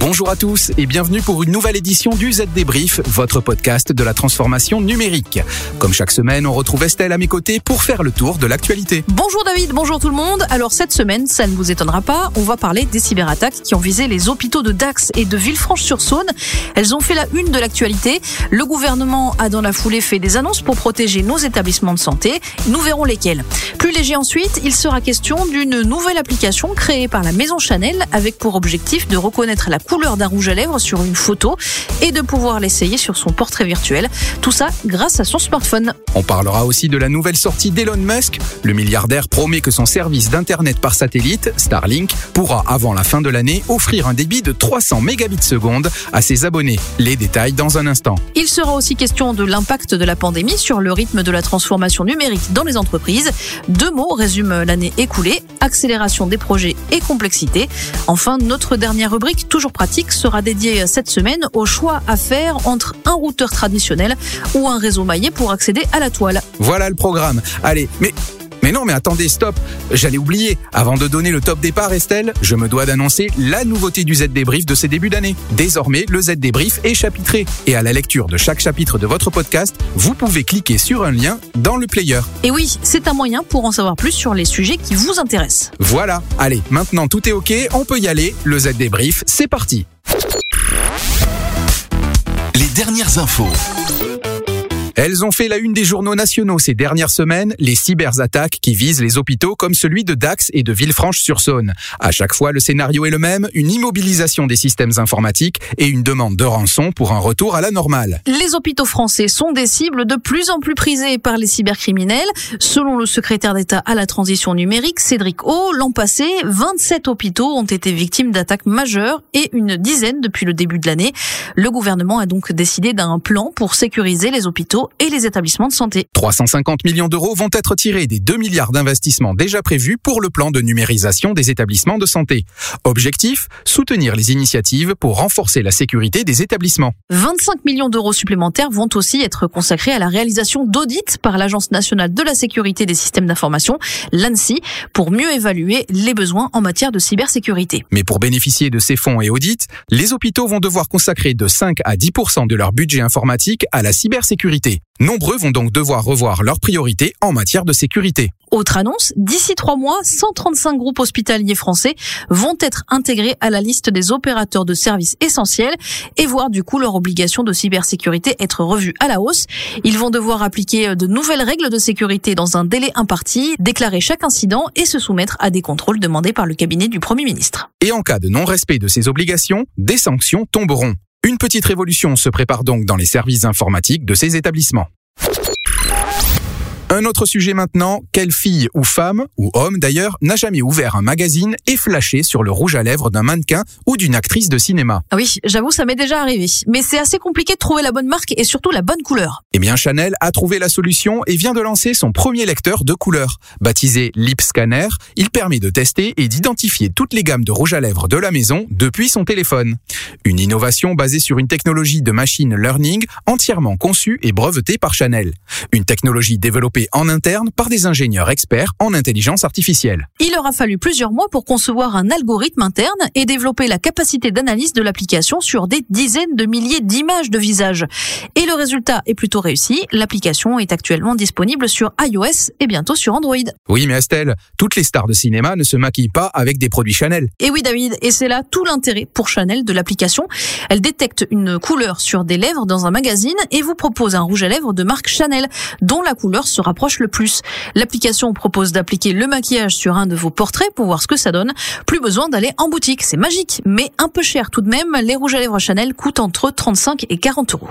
Bonjour à tous et bienvenue pour une nouvelle édition du Z Débrief, votre podcast de la transformation numérique. Comme chaque semaine, on retrouve Estelle à mes côtés pour faire le tour de l'actualité. Bonjour David, bonjour tout le monde. Alors cette semaine, ça ne vous étonnera pas, on va parler des cyberattaques qui ont visé les hôpitaux de Dax et de Villefranche-sur-Saône. Elles ont fait la une de l'actualité. Le gouvernement a dans la foulée fait des annonces pour protéger nos établissements de santé. Nous verrons lesquels. Plus léger ensuite, il sera question d'une nouvelle application créée par la maison Chanel avec pour objectif de reconnaître la couleur d'un rouge à lèvres sur une photo et de pouvoir l'essayer sur son portrait virtuel. Tout ça grâce à son smartphone. On parlera aussi de la nouvelle sortie d'Elon Musk. Le milliardaire promet que son service d'Internet par satellite, Starlink, pourra avant la fin de l'année offrir un débit de 300 mégabits seconde à ses abonnés. Les détails dans un instant. Il sera aussi question de l'impact de la pandémie sur le rythme de la transformation numérique dans les entreprises. Deux mots résument l'année écoulée, accélération des projets et complexité. Enfin, notre dernière rubrique, toujours pratique sera dédiée cette semaine au choix à faire entre un routeur traditionnel ou un réseau maillé pour accéder à la toile. Voilà le programme. Allez, mais mais non, mais attendez, stop. J'allais oublier. Avant de donner le top départ, Estelle, je me dois d'annoncer la nouveauté du Z débrief de ces débuts d'année. Désormais, le Z débrief est chapitré. Et à la lecture de chaque chapitre de votre podcast, vous pouvez cliquer sur un lien dans le player. Et oui, c'est un moyen pour en savoir plus sur les sujets qui vous intéressent. Voilà. Allez, maintenant tout est OK, on peut y aller. Le Z débrief, c'est parti. Les dernières infos. Elles ont fait la une des journaux nationaux ces dernières semaines, les cyberattaques qui visent les hôpitaux comme celui de Dax et de Villefranche-sur-Saône. À chaque fois, le scénario est le même, une immobilisation des systèmes informatiques et une demande de rançon pour un retour à la normale. Les hôpitaux français sont des cibles de plus en plus prisées par les cybercriminels. Selon le secrétaire d'État à la transition numérique, Cédric O, l'an passé, 27 hôpitaux ont été victimes d'attaques majeures et une dizaine depuis le début de l'année. Le gouvernement a donc décidé d'un plan pour sécuriser les hôpitaux et les établissements de santé. 350 millions d'euros vont être tirés des 2 milliards d'investissements déjà prévus pour le plan de numérisation des établissements de santé. Objectif, soutenir les initiatives pour renforcer la sécurité des établissements. 25 millions d'euros supplémentaires vont aussi être consacrés à la réalisation d'audits par l'Agence nationale de la sécurité des systèmes d'information, l'ANSI, pour mieux évaluer les besoins en matière de cybersécurité. Mais pour bénéficier de ces fonds et audits, les hôpitaux vont devoir consacrer de 5 à 10% de leur budget informatique à la cybersécurité. Nombreux vont donc devoir revoir leurs priorités en matière de sécurité. Autre annonce, d'ici trois mois, 135 groupes hospitaliers français vont être intégrés à la liste des opérateurs de services essentiels et voir du coup leur obligation de cybersécurité être revue à la hausse. Ils vont devoir appliquer de nouvelles règles de sécurité dans un délai imparti, déclarer chaque incident et se soumettre à des contrôles demandés par le cabinet du Premier ministre. Et en cas de non-respect de ces obligations, des sanctions tomberont. Une petite révolution se prépare donc dans les services informatiques de ces établissements. Un autre sujet maintenant, quelle fille ou femme, ou homme d'ailleurs, n'a jamais ouvert un magazine et flashé sur le rouge à lèvres d'un mannequin ou d'une actrice de cinéma? Ah oui, j'avoue, ça m'est déjà arrivé. Mais c'est assez compliqué de trouver la bonne marque et surtout la bonne couleur. Eh bien, Chanel a trouvé la solution et vient de lancer son premier lecteur de couleurs. Baptisé Lip Scanner, il permet de tester et d'identifier toutes les gammes de rouge à lèvres de la maison depuis son téléphone. Une innovation basée sur une technologie de machine learning entièrement conçue et brevetée par Chanel. Une technologie développée en interne par des ingénieurs experts en intelligence artificielle. Il aura fallu plusieurs mois pour concevoir un algorithme interne et développer la capacité d'analyse de l'application sur des dizaines de milliers d'images de visage. Et le résultat est plutôt réussi. L'application est actuellement disponible sur iOS et bientôt sur Android. Oui, mais Estelle, toutes les stars de cinéma ne se maquillent pas avec des produits Chanel. Et oui, David, et c'est là tout l'intérêt pour Chanel de l'application. Elle détecte une couleur sur des lèvres dans un magazine et vous propose un rouge à lèvres de marque Chanel, dont la couleur se rapproche le plus. L'application propose d'appliquer le maquillage sur un de vos portraits pour voir ce que ça donne. Plus besoin d'aller en boutique, c'est magique, mais un peu cher tout de même. Les rouges à lèvres Chanel coûtent entre 35 et 40 euros.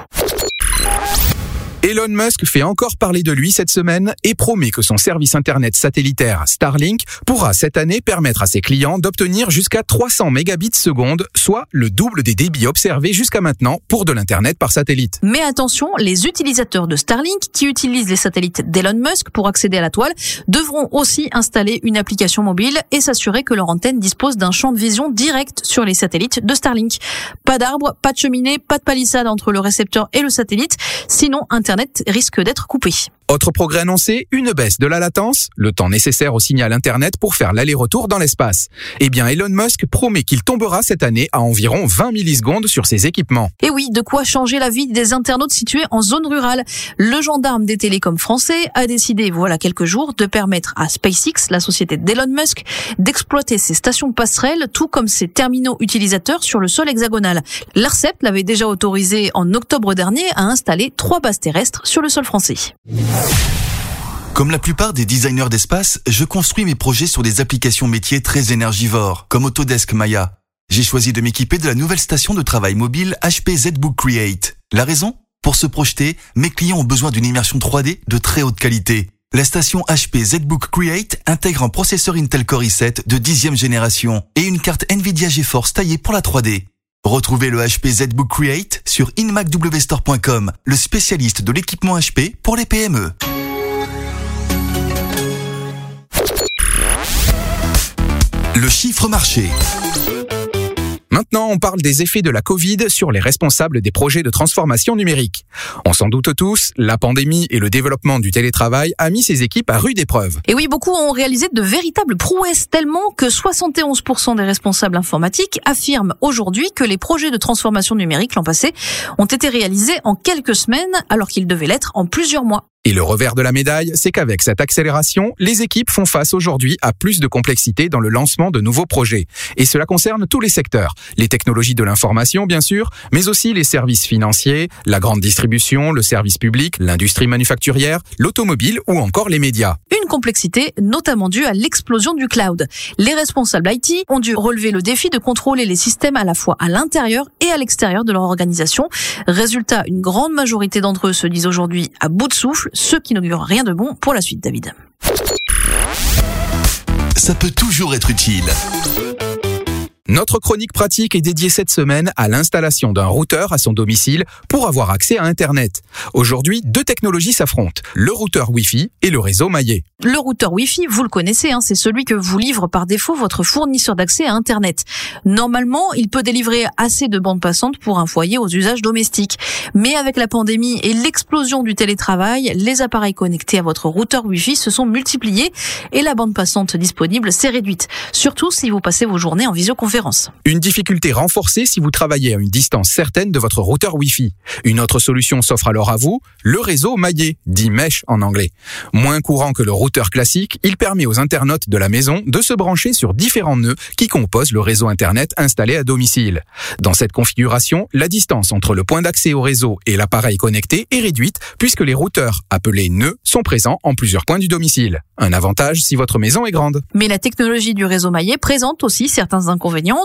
Elon Musk fait encore parler de lui cette semaine et promet que son service internet satellitaire Starlink pourra cette année permettre à ses clients d'obtenir jusqu'à 300 mégabits seconde, soit le double des débits observés jusqu'à maintenant pour de l'internet par satellite. Mais attention, les utilisateurs de Starlink qui utilisent les satellites d'Elon Musk pour accéder à la toile devront aussi installer une application mobile et s'assurer que leur antenne dispose d'un champ de vision direct sur les satellites de Starlink. Pas d'arbres, pas de cheminée, pas de palissade entre le récepteur et le satellite, sinon internet Internet risque d'être coupé. Autre progrès annoncé, une baisse de la latence, le temps nécessaire au signal Internet pour faire l'aller-retour dans l'espace. Eh bien, Elon Musk promet qu'il tombera cette année à environ 20 millisecondes sur ses équipements. Et oui, de quoi changer la vie des internautes situés en zone rurale. Le gendarme des télécoms français a décidé, voilà quelques jours, de permettre à SpaceX, la société d'Elon Musk, d'exploiter ses stations passerelles, tout comme ses terminaux utilisateurs sur le sol hexagonal. L'ARCEP l'avait déjà autorisé en octobre dernier à installer trois bases terrestres sur le sol français. Comme la plupart des designers d'espace, je construis mes projets sur des applications métiers très énergivores, comme Autodesk Maya. J'ai choisi de m'équiper de la nouvelle station de travail mobile HP ZBook Create. La raison? Pour se projeter, mes clients ont besoin d'une immersion 3D de très haute qualité. La station HP ZBook Create intègre un processeur Intel Core i7 de dixième génération et une carte Nvidia GeForce taillée pour la 3D. Retrouvez le HP ZBook Create sur inmacwstore.com, le spécialiste de l'équipement HP pour les PME. Le chiffre marché. Maintenant, on parle des effets de la Covid sur les responsables des projets de transformation numérique. On s'en doute tous, la pandémie et le développement du télétravail a mis ces équipes à rude épreuve. Et oui, beaucoup ont réalisé de véritables prouesses tellement que 71% des responsables informatiques affirment aujourd'hui que les projets de transformation numérique l'an passé ont été réalisés en quelques semaines alors qu'ils devaient l'être en plusieurs mois. Et le revers de la médaille, c'est qu'avec cette accélération, les équipes font face aujourd'hui à plus de complexité dans le lancement de nouveaux projets. Et cela concerne tous les secteurs. Les technologies de l'information, bien sûr, mais aussi les services financiers, la grande distribution, le service public, l'industrie manufacturière, l'automobile ou encore les médias. Une complexité notamment due à l'explosion du cloud. Les responsables IT ont dû relever le défi de contrôler les systèmes à la fois à l'intérieur et à l'extérieur de leur organisation. Résultat, une grande majorité d'entre eux se disent aujourd'hui à bout de souffle ce qui n'augure rien de bon pour la suite, David. Ça peut toujours être utile. Notre chronique pratique est dédiée cette semaine à l'installation d'un routeur à son domicile pour avoir accès à Internet. Aujourd'hui, deux technologies s'affrontent, le routeur Wi-Fi et le réseau maillé. Le routeur Wi-Fi, vous le connaissez, hein, c'est celui que vous livre par défaut votre fournisseur d'accès à Internet. Normalement, il peut délivrer assez de bandes passantes pour un foyer aux usages domestiques. Mais avec la pandémie et l'explosion du télétravail, les appareils connectés à votre routeur Wi-Fi se sont multipliés et la bande passante disponible s'est réduite. Surtout si vous passez vos journées en visioconférence. Une difficulté renforcée si vous travaillez à une distance certaine de votre routeur Wi-Fi. Une autre solution s'offre alors à vous, le réseau maillé, dit mesh en anglais. Moins courant que le routeur classique, il permet aux internautes de la maison de se brancher sur différents nœuds qui composent le réseau Internet installé à domicile. Dans cette configuration, la distance entre le point d'accès au réseau et l'appareil connecté est réduite puisque les routeurs, appelés nœuds, sont présents en plusieurs points du domicile. Un avantage si votre maison est grande. Mais la technologie du réseau maillé présente aussi certains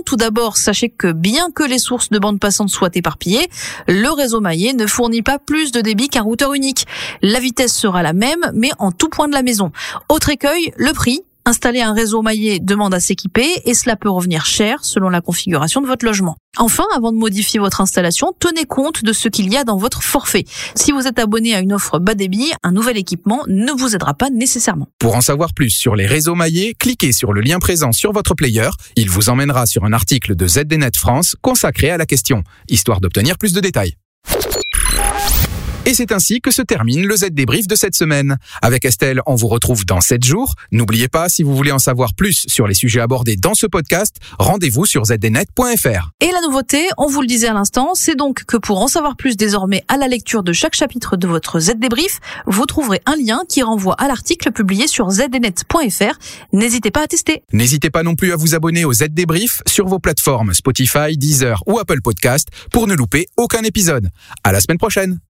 tout d'abord, sachez que bien que les sources de bande passante soient éparpillées, le réseau maillé ne fournit pas plus de débit qu'un routeur unique. La vitesse sera la même, mais en tout point de la maison. Autre écueil, le prix. Installer un réseau maillé demande à s'équiper et cela peut revenir cher selon la configuration de votre logement. Enfin, avant de modifier votre installation, tenez compte de ce qu'il y a dans votre forfait. Si vous êtes abonné à une offre bas débit, un nouvel équipement ne vous aidera pas nécessairement. Pour en savoir plus sur les réseaux maillés, cliquez sur le lien présent sur votre player. Il vous emmènera sur un article de ZDNet France consacré à la question, histoire d'obtenir plus de détails. Et c'est ainsi que se termine le Z débrief de cette semaine. Avec Estelle, on vous retrouve dans 7 jours. N'oubliez pas, si vous voulez en savoir plus sur les sujets abordés dans ce podcast, rendez-vous sur zdnet.fr. Et la nouveauté, on vous le disait à l'instant, c'est donc que pour en savoir plus désormais à la lecture de chaque chapitre de votre Z débrief, vous trouverez un lien qui renvoie à l'article publié sur zdnet.fr. N'hésitez pas à tester. N'hésitez pas non plus à vous abonner au Z débrief sur vos plateformes Spotify, Deezer ou Apple Podcast pour ne louper aucun épisode. À la semaine prochaine.